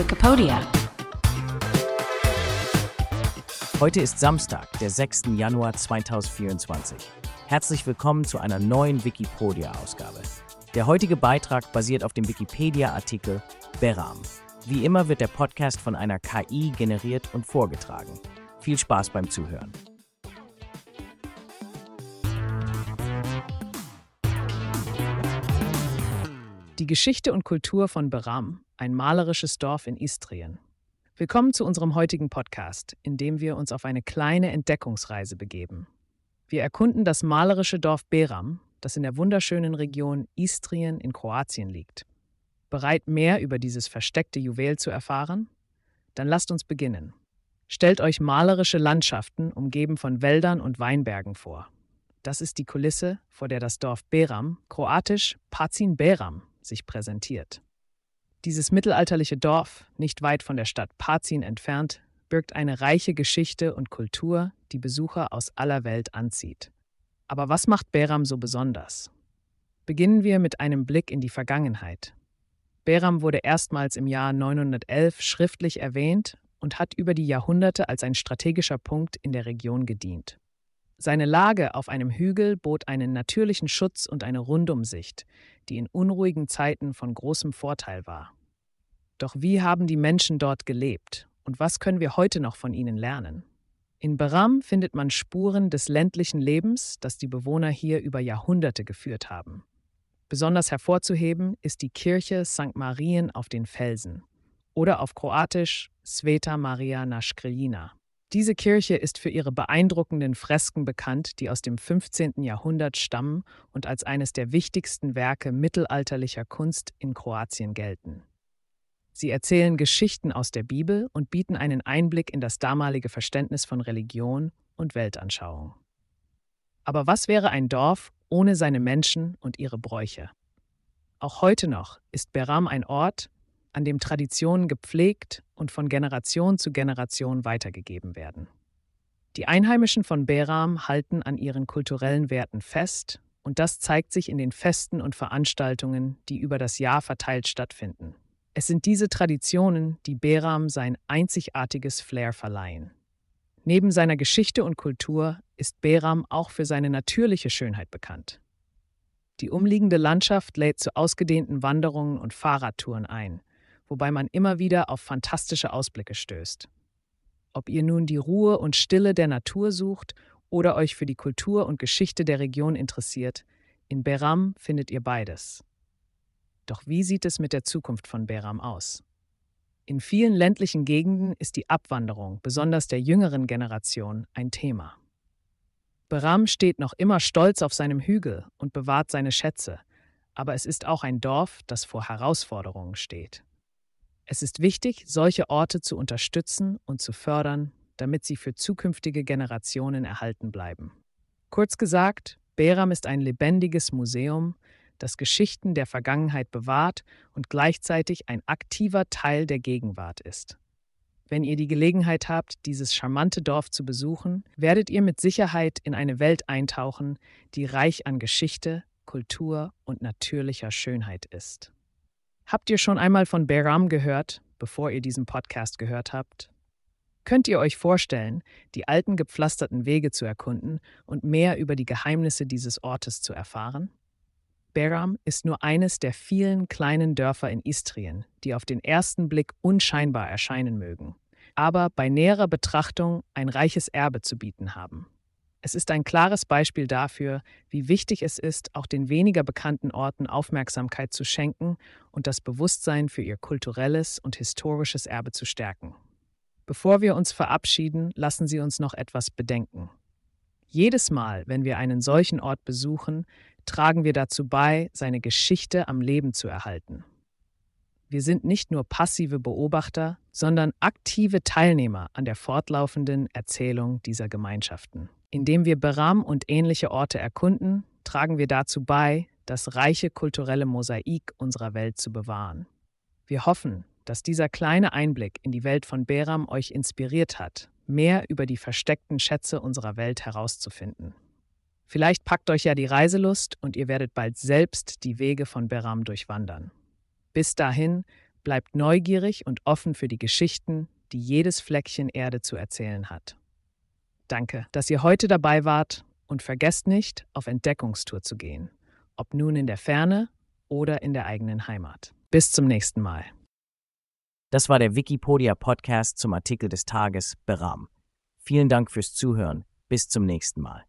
Wikipedia. Heute ist Samstag, der 6. Januar 2024. Herzlich willkommen zu einer neuen Wikipedia-Ausgabe. Der heutige Beitrag basiert auf dem Wikipedia-Artikel Beram. Wie immer wird der Podcast von einer KI generiert und vorgetragen. Viel Spaß beim Zuhören. Die Geschichte und Kultur von Beram, ein malerisches Dorf in Istrien. Willkommen zu unserem heutigen Podcast, in dem wir uns auf eine kleine Entdeckungsreise begeben. Wir erkunden das malerische Dorf Beram, das in der wunderschönen Region Istrien in Kroatien liegt. Bereit, mehr über dieses versteckte Juwel zu erfahren? Dann lasst uns beginnen. Stellt euch malerische Landschaften, umgeben von Wäldern und Weinbergen vor. Das ist die Kulisse, vor der das Dorf Beram, kroatisch Pacin Beram, sich präsentiert. Dieses mittelalterliche Dorf, nicht weit von der Stadt Pazin entfernt, birgt eine reiche Geschichte und Kultur, die Besucher aus aller Welt anzieht. Aber was macht Beram so besonders? Beginnen wir mit einem Blick in die Vergangenheit. Beram wurde erstmals im Jahr 911 schriftlich erwähnt und hat über die Jahrhunderte als ein strategischer Punkt in der Region gedient. Seine Lage auf einem Hügel bot einen natürlichen Schutz und eine Rundumsicht, die in unruhigen Zeiten von großem Vorteil war. Doch wie haben die Menschen dort gelebt und was können wir heute noch von ihnen lernen? In Beram findet man Spuren des ländlichen Lebens, das die Bewohner hier über Jahrhunderte geführt haben. Besonders hervorzuheben ist die Kirche St. Marien auf den Felsen oder auf Kroatisch Sveta Maria na Škriljina. Diese Kirche ist für ihre beeindruckenden Fresken bekannt, die aus dem 15. Jahrhundert stammen und als eines der wichtigsten Werke mittelalterlicher Kunst in Kroatien gelten. Sie erzählen Geschichten aus der Bibel und bieten einen Einblick in das damalige Verständnis von Religion und Weltanschauung. Aber was wäre ein Dorf ohne seine Menschen und ihre Bräuche? Auch heute noch ist Beram ein Ort, an dem Traditionen gepflegt und von Generation zu Generation weitergegeben werden. Die Einheimischen von Beram halten an ihren kulturellen Werten fest, und das zeigt sich in den Festen und Veranstaltungen, die über das Jahr verteilt stattfinden. Es sind diese Traditionen, die Beram sein einzigartiges Flair verleihen. Neben seiner Geschichte und Kultur ist Beram auch für seine natürliche Schönheit bekannt. Die umliegende Landschaft lädt zu ausgedehnten Wanderungen und Fahrradtouren ein, wobei man immer wieder auf fantastische Ausblicke stößt. Ob ihr nun die Ruhe und Stille der Natur sucht oder euch für die Kultur und Geschichte der Region interessiert, in Beram findet ihr beides. Doch wie sieht es mit der Zukunft von Beram aus? In vielen ländlichen Gegenden ist die Abwanderung, besonders der jüngeren Generation, ein Thema. Beram steht noch immer stolz auf seinem Hügel und bewahrt seine Schätze, aber es ist auch ein Dorf, das vor Herausforderungen steht. Es ist wichtig, solche Orte zu unterstützen und zu fördern, damit sie für zukünftige Generationen erhalten bleiben. Kurz gesagt, Beram ist ein lebendiges Museum, das Geschichten der Vergangenheit bewahrt und gleichzeitig ein aktiver Teil der Gegenwart ist. Wenn ihr die Gelegenheit habt, dieses charmante Dorf zu besuchen, werdet ihr mit Sicherheit in eine Welt eintauchen, die reich an Geschichte, Kultur und natürlicher Schönheit ist. Habt ihr schon einmal von Beram gehört, bevor ihr diesen Podcast gehört habt? Könnt ihr euch vorstellen, die alten gepflasterten Wege zu erkunden und mehr über die Geheimnisse dieses Ortes zu erfahren? Beram ist nur eines der vielen kleinen Dörfer in Istrien, die auf den ersten Blick unscheinbar erscheinen mögen, aber bei näherer Betrachtung ein reiches Erbe zu bieten haben. Es ist ein klares Beispiel dafür, wie wichtig es ist, auch den weniger bekannten Orten Aufmerksamkeit zu schenken und das Bewusstsein für ihr kulturelles und historisches Erbe zu stärken. Bevor wir uns verabschieden, lassen Sie uns noch etwas bedenken. Jedes Mal, wenn wir einen solchen Ort besuchen, tragen wir dazu bei, seine Geschichte am Leben zu erhalten. Wir sind nicht nur passive Beobachter, sondern aktive Teilnehmer an der fortlaufenden Erzählung dieser Gemeinschaften. Indem wir Beram und ähnliche Orte erkunden, tragen wir dazu bei, das reiche kulturelle Mosaik unserer Welt zu bewahren. Wir hoffen, dass dieser kleine Einblick in die Welt von Beram euch inspiriert hat, mehr über die versteckten Schätze unserer Welt herauszufinden. Vielleicht packt euch ja die Reiselust und ihr werdet bald selbst die Wege von Beram durchwandern. Bis dahin Bleibt neugierig und offen für die Geschichten, die jedes Fleckchen Erde zu erzählen hat. Danke, dass ihr heute dabei wart und vergesst nicht, auf Entdeckungstour zu gehen, ob nun in der Ferne oder in der eigenen Heimat. Bis zum nächsten Mal. Das war der Wikipedia Podcast zum Artikel des Tages Beram. Vielen Dank fürs Zuhören. Bis zum nächsten Mal.